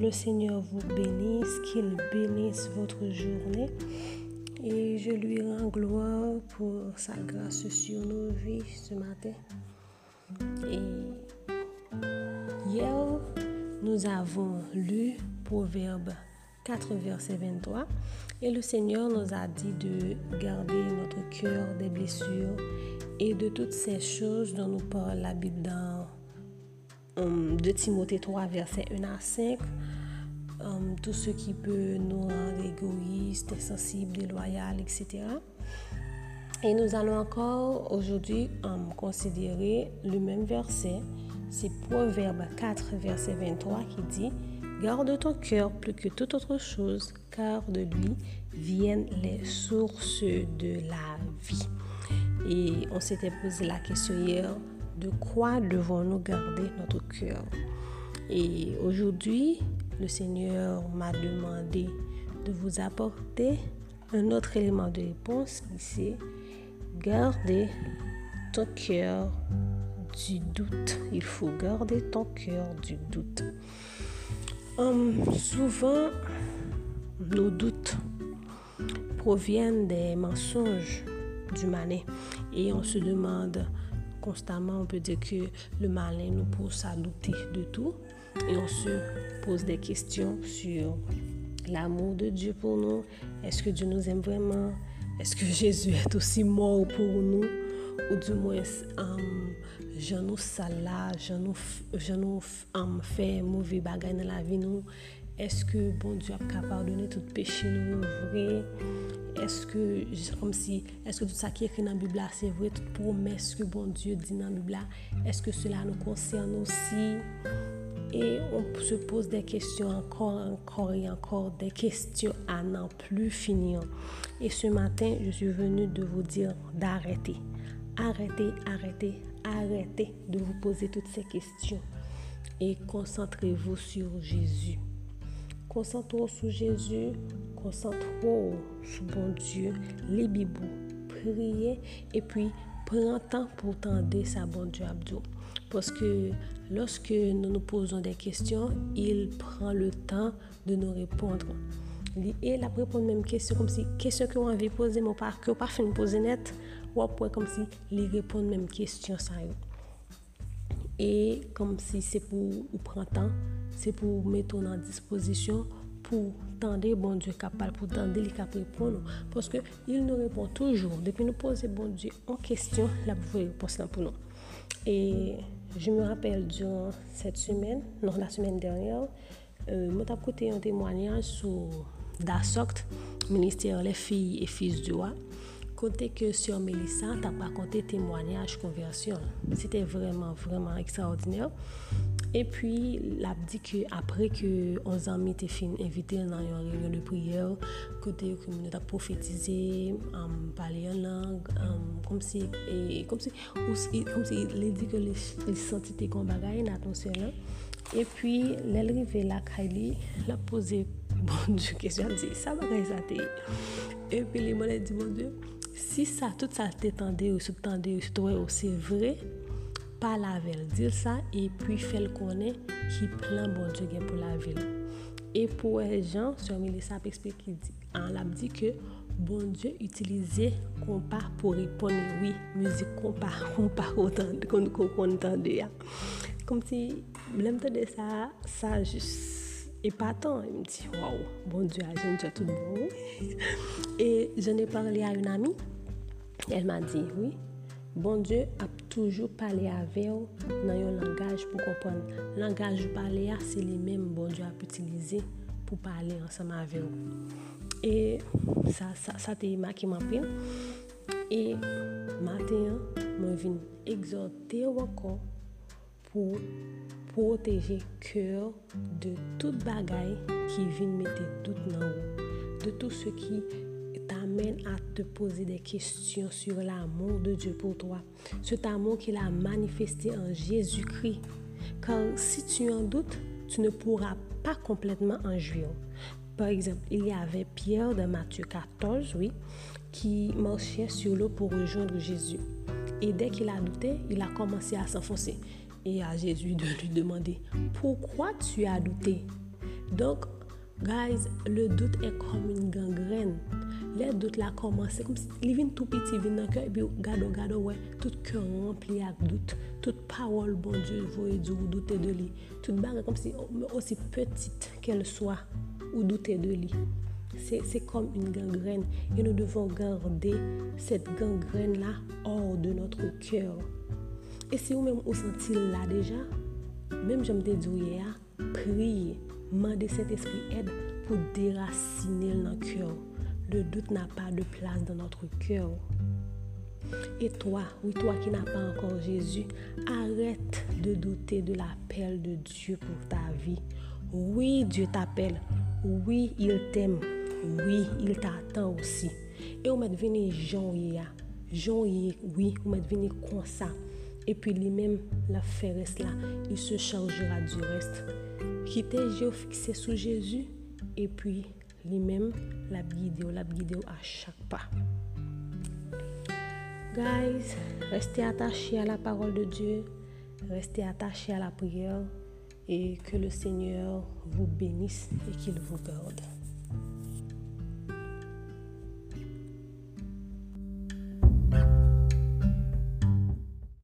le Seigneur vous bénisse, qu'il bénisse votre journée. Et je lui rends gloire pour sa grâce sur nos vies ce matin. Et hier, nous avons lu Proverbe 4, verset 23. Et le Seigneur nous a dit de garder notre cœur des blessures et de toutes ces choses dont nous parle la 2 um, Timothée 3, verset 1 à 5. Um, tout ce qui peut nous rendre égoïstes, insensibles, déloyaux, etc. Et nous allons encore aujourd'hui um, considérer le même verset. C'est Proverbe 4, verset 23 qui dit Garde ton cœur plus que toute autre chose, car de lui viennent les sources de la vie. Et on s'était posé la question hier, de quoi devons-nous garder notre cœur? Et aujourd'hui, le Seigneur m'a demandé de vous apporter un autre élément de réponse qui c'est garder ton cœur du doute. Il faut garder ton cœur du doute. Hum, souvent, nos doutes proviennent des mensonges du malin et on se demande constamment, on peut dire que le malin nous pousse à douter de tout et on se pose des questions sur l'amour de Dieu pour nous. Est-ce que Dieu nous aime vraiment? Est-ce que Jésus est aussi mort pour nous? Ou du moins, euh, um, je nous là, je nous, je nous um, fait mauvais bagay dans la vie nous. Est-ce que bon Dieu a pardonné tout péché nous vrai? Est-ce que, comme si, est-ce que tout ça qui est écrit dans la Bible c'est vrai, toute promesse que bon Dieu dit dans la Bible est-ce que cela nous concerne aussi? Et on se pose des questions encore, encore et encore, des questions à n'en plus finir. Et ce matin, je suis venue de vous dire d'arrêter. Arrêtez, arrêtez, arrêtez de vous poser toutes ces questions et concentrez-vous sur Jésus. Konsantro sou Jezu, konsantro sou bon Diyo, li bibou, priye, epi pren tan pou tende sa bon Diyo abdou. Paske loske nou nou poson de kestyon, il pren le tan de nou repondre. Li el ap repon menm kestyon, kom si kestyon ki ou anvi pose, mou par ki ou par fin pose net, wap wè kom si li repon menm kestyon sa yo. E kom si se pou ou pran tan, se pou meton nan disposisyon pou tende bon Diyo kapal, pou tende li kap repon nou. Poske il nou repon toujou. Depi nou pose bon Diyo an kestyon, la pou vwe repons lan pou nou. E je me rappel diyon set semen, non la semen dernyar, euh, mwen tap kote yon temwanyan sou DASOCT, Ministère les filles et fils du roi. kote ke syo Melissa tap akonte temwanyaj konversyon. Sete vreman, vreman ekstraordinèr. E pi, lap di ke apre ke 11 anmi te fin invite nan yon reyon de priyer, kote yon koumine tap profetize, um, pale yon lang, um, kom si, e, kom si, ou, e, kom si le di ke li senti te kon bagay nan atmosfèr lan. E pi, lèl rive la kaili, la pose bon dieu kesyon, di sa bagay sa te. E pi, li mwen le di bon dieu, Si sa, tout sa te tende ou sou tende ou sou towe ou se vre, pa la vel, dil sa, e pi fel konen ki plan bon Diyo gen pou la vil. E pou e jan, sou mi lesa ap eksplik ki di, an lap di ke bon Diyo utilize kompa pou repone, oui, müzik kompa, kompa kon kon tende ya. Kom si, blem tende sa, sa jis, et partant, il me dit Waouh, bon Dieu, bon. je ne sais tout le monde. Et j'en ai parlé à une amie. Elle m'a dit Oui, bon Dieu a toujours parlé avec vous dans un langage pour comprendre. Le langage parler, c'est le même bon Dieu a utilisé pour parler ensemble avec vous. Et ça, ça, ça te marqué ma pire. Et matin, je viens exhorter encore pour protéger cœur de toute bagaille qui vient mettre doute dans vous, de tout ce qui t'amène à te poser des questions sur l'amour de Dieu pour toi, cet amour qu'il a manifesté en Jésus-Christ. Car si tu en doutes, tu ne pourras pas complètement en jouir. Par exemple, il y avait Pierre de Matthieu 14, oui, qui marchait sur l'eau pour rejoindre Jésus. Et dès qu'il a douté, il a commencé à s'enfoncer et à Jésus de lui demander, pourquoi tu as douté? Donc, guys, le doute est comme une gangrène. Le doute la commencé comme si tout petit, il vient dans le cœur, et puis gado, gado, ouais, tout cœur rempli avec doute. Toute parole, bon Dieu, vous dire ou douter de lui. Toute bagarre comme si, aussi petite qu'elle soit, ou douter de lui. C'est comme une gangrène. Et nous devons garder cette gangrène-là hors de notre cœur. E si ou menm ou sentil la deja, menm jom te djouye a, priye, mande set espri ed pou derasine l nan kyo. Le dout na pa de plas dan notre kyo. Et toi, oui toi ki na pa ankon Jésus, arrête de douter de l'appel de Dieu pour ta vie. Oui, Dieu t'appelle. Oui, il t'aime. Oui, il t'attend aussi. E ou met vini jan ye a. Jan ye, oui, ou met vini konsa. Et puis lui-même, la faire là, il se chargera du reste. Quittez Dieu fixé sur Jésus. Et puis lui-même, la guide, la guide à chaque pas. Guys, restez attachés à la parole de Dieu. Restez attachés à la prière. Et que le Seigneur vous bénisse et qu'il vous garde.